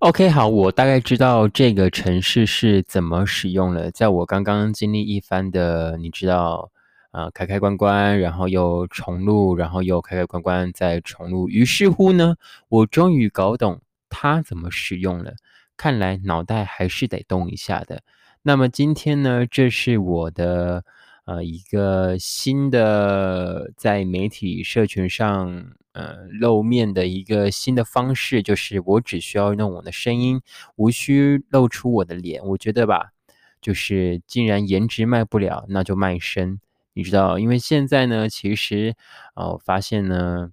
OK，好，我大概知道这个城市是怎么使用了。在我刚刚经历一番的，你知道，呃，开开关关，然后又重录，然后又开开关关，再重录。于是乎呢，我终于搞懂它怎么使用了。看来脑袋还是得动一下的。那么今天呢，这是我的。呃，一个新的在媒体社群上呃露面的一个新的方式，就是我只需要用我的声音，无需露出我的脸。我觉得吧，就是既然颜值卖不了，那就卖身。你知道，因为现在呢，其实呃，我发现呢，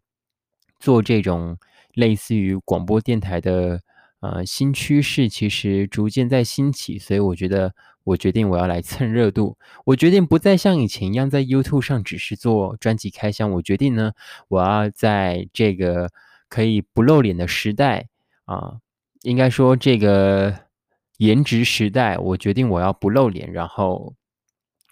做这种类似于广播电台的呃新趋势，其实逐渐在兴起，所以我觉得。我决定我要来蹭热度。我决定不再像以前一样在 YouTube 上只是做专辑开箱。我决定呢，我要在这个可以不露脸的时代啊，应该说这个颜值时代，我决定我要不露脸，然后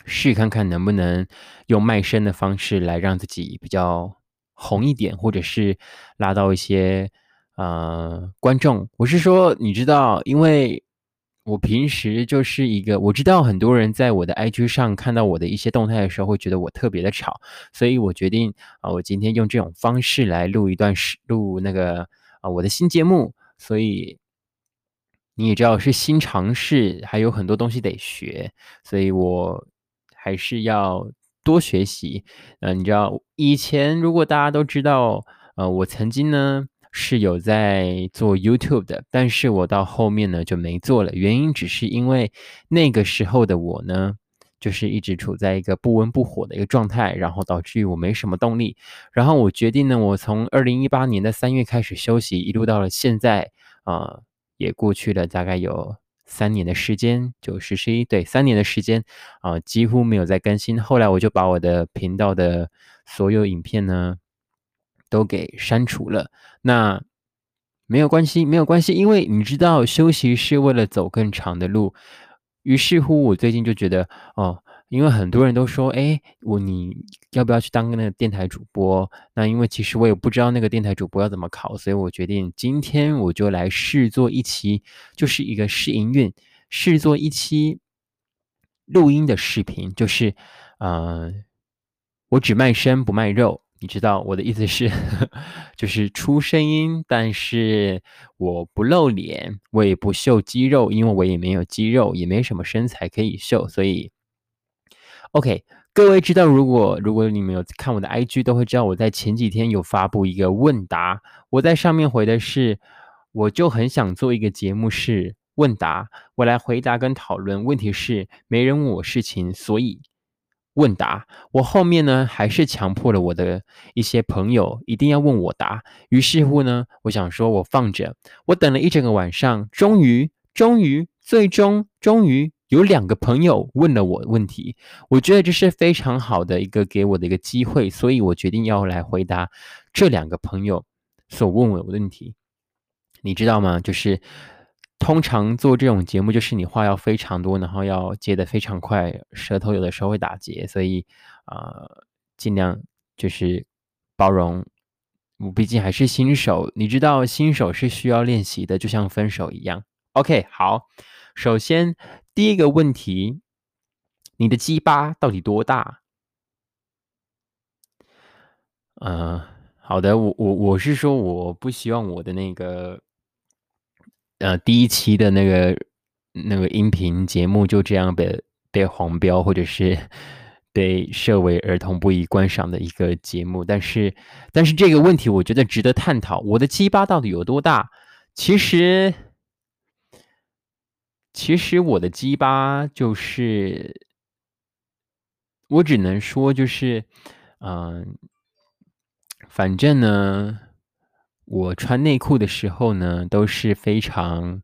试看看能不能用卖身的方式来让自己比较红一点，或者是拉到一些呃观众。我是说，你知道，因为。我平时就是一个，我知道很多人在我的 IG 上看到我的一些动态的时候，会觉得我特别的吵，所以我决定啊，我今天用这种方式来录一段时录那个啊我的新节目，所以你也知道是新尝试，还有很多东西得学，所以我还是要多学习。嗯，你知道以前如果大家都知道，呃，我曾经呢。是有在做 YouTube 的，但是我到后面呢就没做了。原因只是因为那个时候的我呢，就是一直处在一个不温不火的一个状态，然后导致于我没什么动力。然后我决定呢，我从二零一八年的三月开始休息，一路到了现在啊，也过去了大概有三年的时间，九十十一对三年的时间啊，几乎没有再更新。后来我就把我的频道的所有影片呢。都给删除了，那没有关系，没有关系，因为你知道休息是为了走更长的路。于是乎，我最近就觉得，哦，因为很多人都说，哎，我你要不要去当个那个电台主播？那因为其实我也不知道那个电台主播要怎么考，所以我决定今天我就来试做一期，就是一个试营运，试做一期录音的视频，就是，呃，我只卖身不卖肉。你知道我的意思是，就是出声音，但是我不露脸，我也不秀肌肉，因为我也没有肌肉，也没什么身材可以秀，所以，OK，各位知道，如果如果你们有看我的 IG，都会知道我在前几天有发布一个问答，我在上面回的是，我就很想做一个节目是问答，我来回答跟讨论，问题是没人问我事情，所以。问答，我后面呢还是强迫了我的一些朋友一定要问我答。于是乎呢，我想说我放着，我等了一整个晚上，终于，终于，最终，终于有两个朋友问了我问题。我觉得这是非常好的一个给我的一个机会，所以我决定要来回答这两个朋友所问我的问题。你知道吗？就是。通常做这种节目，就是你话要非常多，然后要接的非常快，舌头有的时候会打结，所以啊，尽量就是包容。我毕竟还是新手，你知道新手是需要练习的，就像分手一样。OK，好，首先第一个问题，你的鸡巴到底多大？嗯，好的，我我我是说，我不希望我的那个。呃，第一期的那个那个音频节目就这样被被黄标，或者是被设为儿童不宜观赏的一个节目。但是，但是这个问题我觉得值得探讨。我的鸡巴到底有多大？其实，其实我的鸡巴就是，我只能说就是，嗯，反正呢。我穿内裤的时候呢，都是非常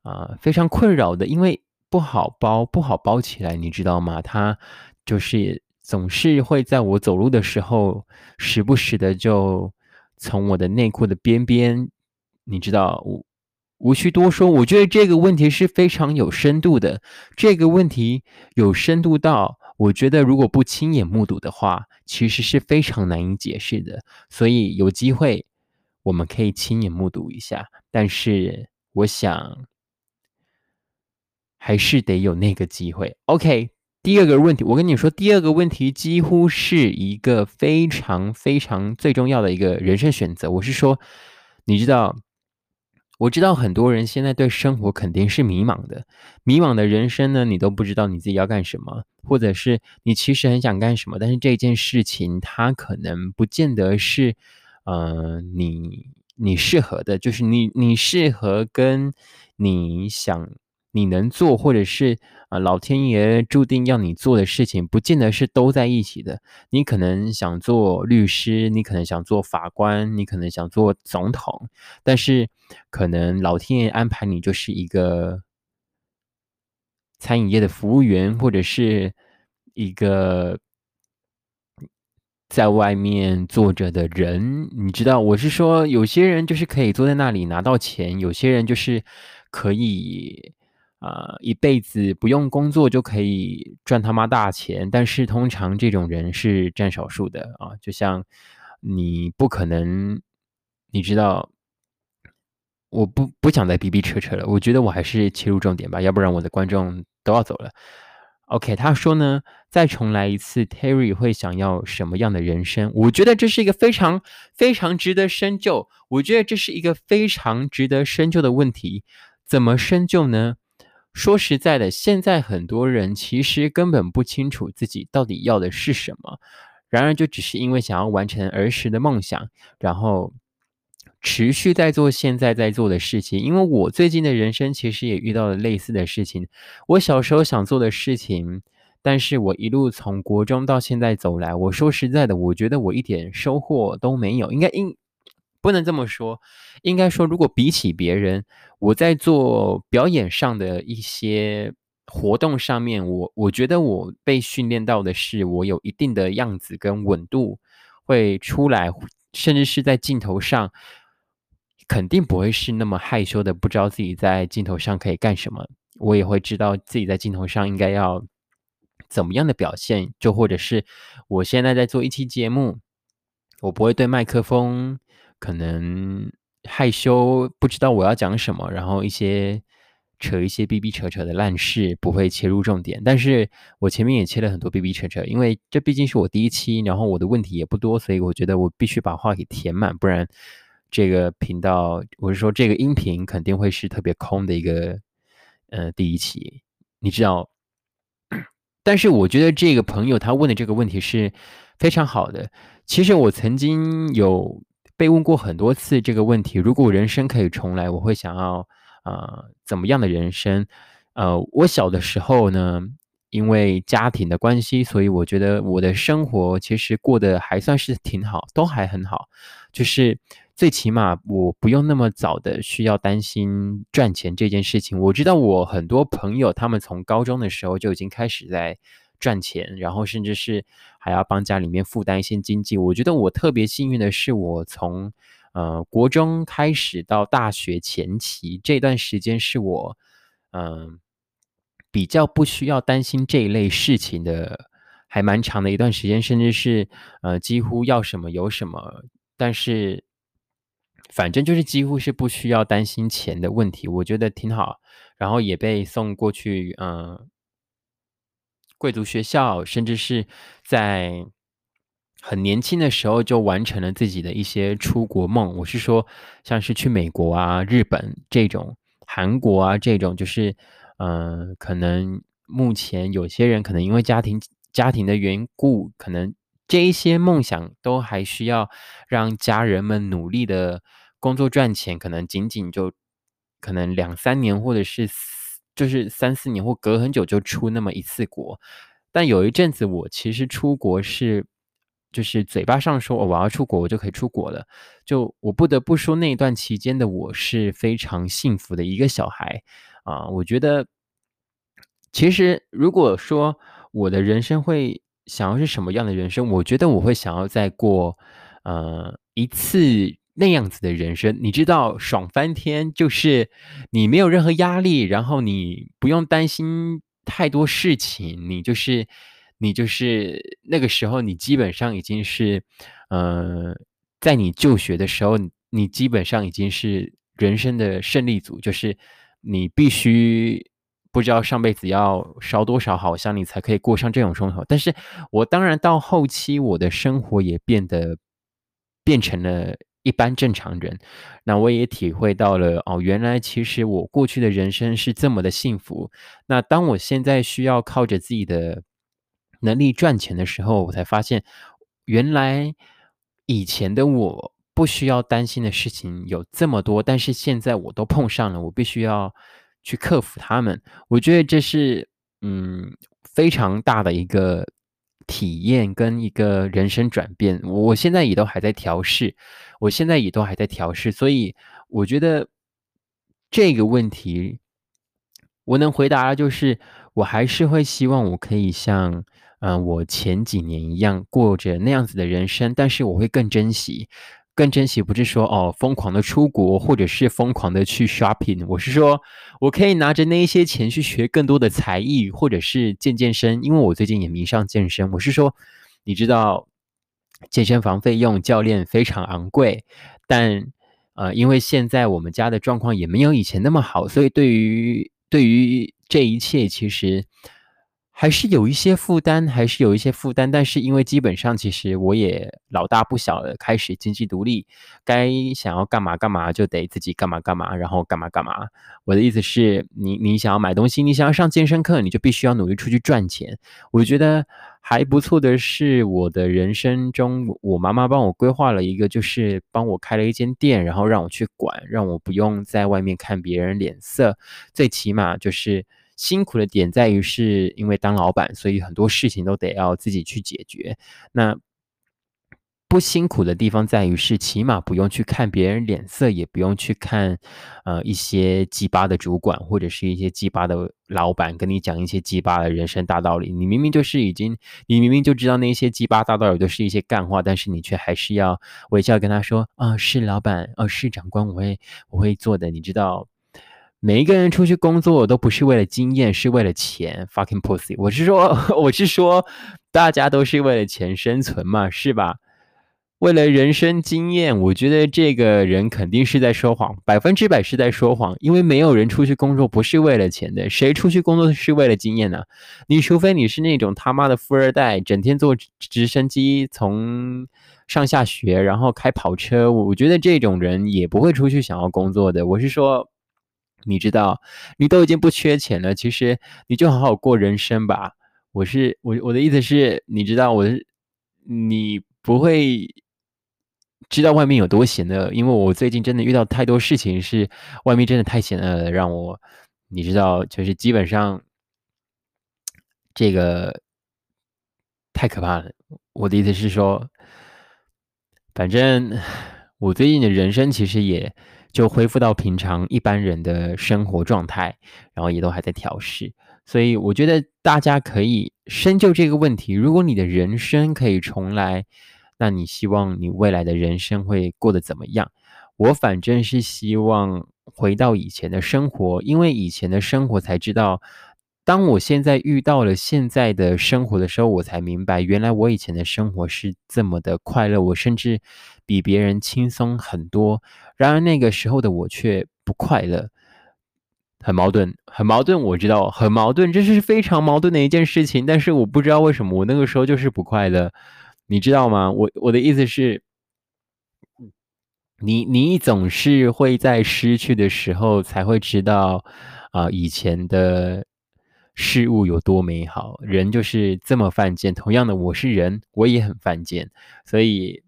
啊非常困扰的，因为不好包，不好包起来，你知道吗？它就是总是会在我走路的时候，时不时的就从我的内裤的边边，你知道，无无需多说，我觉得这个问题是非常有深度的。这个问题有深度到，我觉得如果不亲眼目睹的话，其实是非常难以解释的。所以有机会。我们可以亲眼目睹一下，但是我想还是得有那个机会。OK，第二个问题，我跟你说，第二个问题几乎是一个非常非常最重要的一个人生选择。我是说，你知道。我知道很多人现在对生活肯定是迷茫的，迷茫的人生呢，你都不知道你自己要干什么，或者是你其实很想干什么，但是这件事情它可能不见得是，呃，你你适合的，就是你你适合跟你想。你能做，或者是啊，老天爷注定要你做的事情，不见得是都在一起的。你可能想做律师，你可能想做法官，你可能想做总统，但是可能老天爷安排你就是一个餐饮业的服务员，或者是一个在外面坐着的人。你知道，我是说，有些人就是可以坐在那里拿到钱，有些人就是可以。啊，一辈子不用工作就可以赚他妈大钱，但是通常这种人是占少数的啊。就像你不可能，你知道，我不不想再逼逼扯扯了。我觉得我还是切入重点吧，要不然我的观众都要走了。OK，他说呢，再重来一次，Terry 会想要什么样的人生？我觉得这是一个非常非常值得深究。我觉得这是一个非常值得深究的问题。怎么深究呢？说实在的，现在很多人其实根本不清楚自己到底要的是什么，然而就只是因为想要完成儿时的梦想，然后持续在做现在在做的事情。因为我最近的人生其实也遇到了类似的事情，我小时候想做的事情，但是我一路从国中到现在走来，我说实在的，我觉得我一点收获都没有，应该应。不能这么说，应该说，如果比起别人，我在做表演上的一些活动上面，我我觉得我被训练到的是，我有一定的样子跟稳度会出来，甚至是在镜头上，肯定不会是那么害羞的，不知道自己在镜头上可以干什么。我也会知道自己在镜头上应该要怎么样的表现，就或者是我现在在做一期节目，我不会对麦克风。可能害羞，不知道我要讲什么，然后一些扯一些逼逼扯扯的烂事，不会切入重点。但是我前面也切了很多逼逼扯扯，因为这毕竟是我第一期，然后我的问题也不多，所以我觉得我必须把话给填满，不然这个频道，我是说这个音频肯定会是特别空的一个呃第一期，你知道。但是我觉得这个朋友他问的这个问题是非常好的。其实我曾经有。被问过很多次这个问题：如果人生可以重来，我会想要啊怎么样的人生？呃，我小的时候呢，因为家庭的关系，所以我觉得我的生活其实过得还算是挺好，都还很好。就是最起码我不用那么早的需要担心赚钱这件事情。我知道我很多朋友，他们从高中的时候就已经开始在。赚钱，然后甚至是还要帮家里面负担一些经济。我觉得我特别幸运的是，我从呃国中开始到大学前期这段时间，是我嗯比较不需要担心这一类事情的，还蛮长的一段时间，甚至是呃几乎要什么有什么。但是反正就是几乎是不需要担心钱的问题，我觉得挺好。然后也被送过去，嗯。贵族学校，甚至是在很年轻的时候就完成了自己的一些出国梦。我是说，像是去美国啊、日本这种、韩国啊这种，就是嗯，可能目前有些人可能因为家庭家庭的缘故，可能这一些梦想都还需要让家人们努力的工作赚钱，可能仅仅就可能两三年或者是。就是三四年或隔很久就出那么一次国，但有一阵子我其实出国是，就是嘴巴上说我要出国，我就可以出国了。就我不得不说，那一段期间的我是非常幸福的一个小孩啊。我觉得，其实如果说我的人生会想要是什么样的人生，我觉得我会想要再过呃一次。那样子的人生，你知道爽翻天，就是你没有任何压力，然后你不用担心太多事情，你就是你就是那个时候，你基本上已经是，呃，在你就学的时候，你基本上已经是人生的胜利组，就是你必须不知道上辈子要烧多少好香，你才可以过上这种生活。但是我当然到后期，我的生活也变得变成了一般正常人。那我也体会到了哦，原来其实我过去的人生是这么的幸福。那当我现在需要靠着自己的能力赚钱的时候，我才发现原来以前的我。不需要担心的事情有这么多，但是现在我都碰上了，我必须要去克服他们。我觉得这是嗯非常大的一个体验跟一个人生转变。我现在也都还在调试，我现在也都还在调试，所以我觉得这个问题我能回答的就是，我还是会希望我可以像嗯我前几年一样过着那样子的人生，但是我会更珍惜。更珍惜不是说哦疯狂的出国，或者是疯狂的去 shopping，我是说我可以拿着那一些钱去学更多的才艺，或者是健健身，因为我最近也迷上健身。我是说，你知道健身房费用教练非常昂贵，但呃，因为现在我们家的状况也没有以前那么好，所以对于对于这一切，其实。还是有一些负担，还是有一些负担，但是因为基本上其实我也老大不小了，开始经济独立，该想要干嘛干嘛就得自己干嘛干嘛，然后干嘛干嘛。我的意思是你你想要买东西，你想要上健身课，你就必须要努力出去赚钱。我觉得还不错的是，我的人生中，我妈妈帮我规划了一个，就是帮我开了一间店，然后让我去管，让我不用在外面看别人脸色，最起码就是。辛苦的点在于，是因为当老板，所以很多事情都得要自己去解决。那不辛苦的地方在于，是起码不用去看别人脸色，也不用去看呃一些鸡巴的主管或者是一些鸡巴的老板跟你讲一些鸡巴的人生大道理。你明明就是已经，你明明就知道那些鸡巴大道理都是一些干话，但是你却还是要微笑跟他说：“啊，是老板，哦，是长官，我会我会做的。”你知道。每一个人出去工作都不是为了经验，是为了钱。Fucking pussy！我是说，我是说，大家都是为了钱生存嘛，是吧？为了人生经验，我觉得这个人肯定是在说谎，百分之百是在说谎。因为没有人出去工作不是为了钱的，谁出去工作是为了经验呢？你除非你是那种他妈的富二代，整天坐直升机从上下学，然后开跑车，我觉得这种人也不会出去想要工作的。我是说。你知道，你都已经不缺钱了，其实你就好好过人生吧。我是我我的意思是，你知道，我是你不会知道外面有多险的，因为我最近真的遇到太多事情，是外面真的太险恶了，让我你知道，就是基本上这个太可怕了。我的意思是说，反正我最近的人生其实也。就恢复到平常一般人的生活状态，然后也都还在调试，所以我觉得大家可以深究这个问题。如果你的人生可以重来，那你希望你未来的人生会过得怎么样？我反正是希望回到以前的生活，因为以前的生活才知道。当我现在遇到了现在的生活的时候，我才明白，原来我以前的生活是这么的快乐，我甚至比别人轻松很多。然而那个时候的我却不快乐，很矛盾，很矛盾。我知道很矛盾，这是非常矛盾的一件事情。但是我不知道为什么我那个时候就是不快乐，你知道吗？我我的意思是，你你总是会在失去的时候才会知道啊，以前的。事物有多美好，人就是这么犯贱。同样的，我是人，我也很犯贱。所以，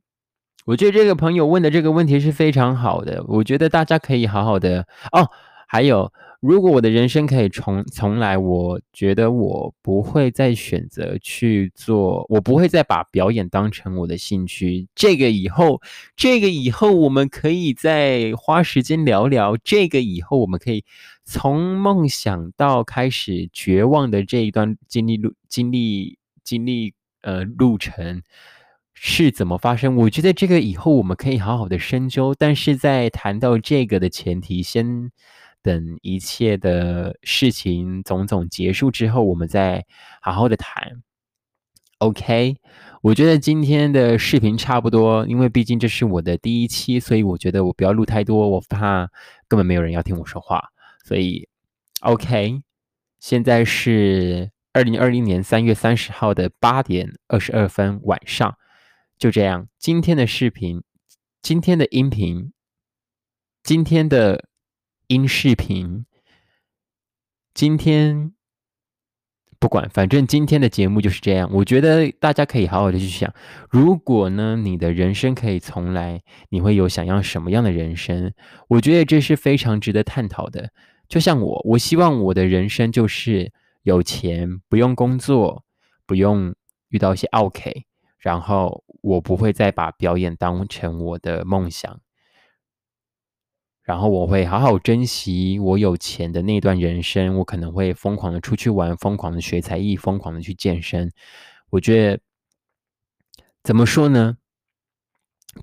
我觉得这个朋友问的这个问题是非常好的。我觉得大家可以好好的哦。还有，如果我的人生可以重重来，我觉得我不会再选择去做，我不会再把表演当成我的兴趣。这个以后，这个以后，我们可以再花时间聊聊。这个以后，我们可以。从梦想到开始绝望的这一段经历路经历经历呃路程是怎么发生？我觉得这个以后我们可以好好的深究，但是在谈到这个的前提，先等一切的事情种种结束之后，我们再好好的谈。OK，我觉得今天的视频差不多，因为毕竟这是我的第一期，所以我觉得我不要录太多，我怕根本没有人要听我说话。所以 OK，现在是二零二零年三月三十号的八点二十二分晚上，就这样，今天的视频，今天的音频，今天的音视频，今天。不管，反正今天的节目就是这样。我觉得大家可以好好的去想，如果呢，你的人生可以重来，你会有想要什么样的人生？我觉得这是非常值得探讨的。就像我，我希望我的人生就是有钱，不用工作，不用遇到一些 OK，然后我不会再把表演当成我的梦想。然后我会好好珍惜我有钱的那段人生，我可能会疯狂的出去玩，疯狂的学才艺，疯狂的去健身。我觉得怎么说呢？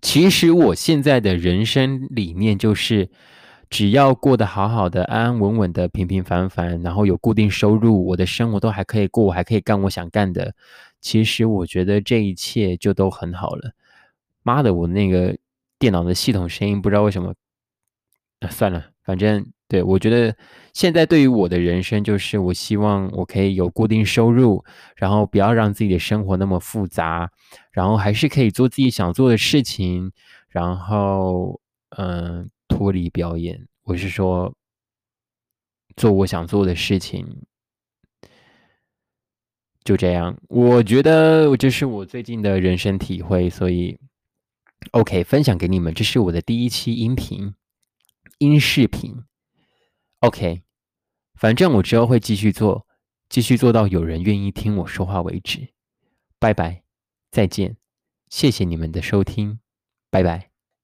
其实我现在的人生理念就是，只要过得好好的、安安稳稳的、平平凡凡，然后有固定收入，我的生活都还可以过，我还可以干我想干的。其实我觉得这一切就都很好了。妈的，我那个电脑的系统声音不知道为什么。算了，反正对我觉得现在对于我的人生，就是我希望我可以有固定收入，然后不要让自己的生活那么复杂，然后还是可以做自己想做的事情，然后嗯，脱离表演，我是说做我想做的事情，就这样。我觉得这是我最近的人生体会，所以 OK 分享给你们，这是我的第一期音频。音视频，OK，反正我之后会继续做，继续做到有人愿意听我说话为止。拜拜，再见，谢谢你们的收听，拜拜。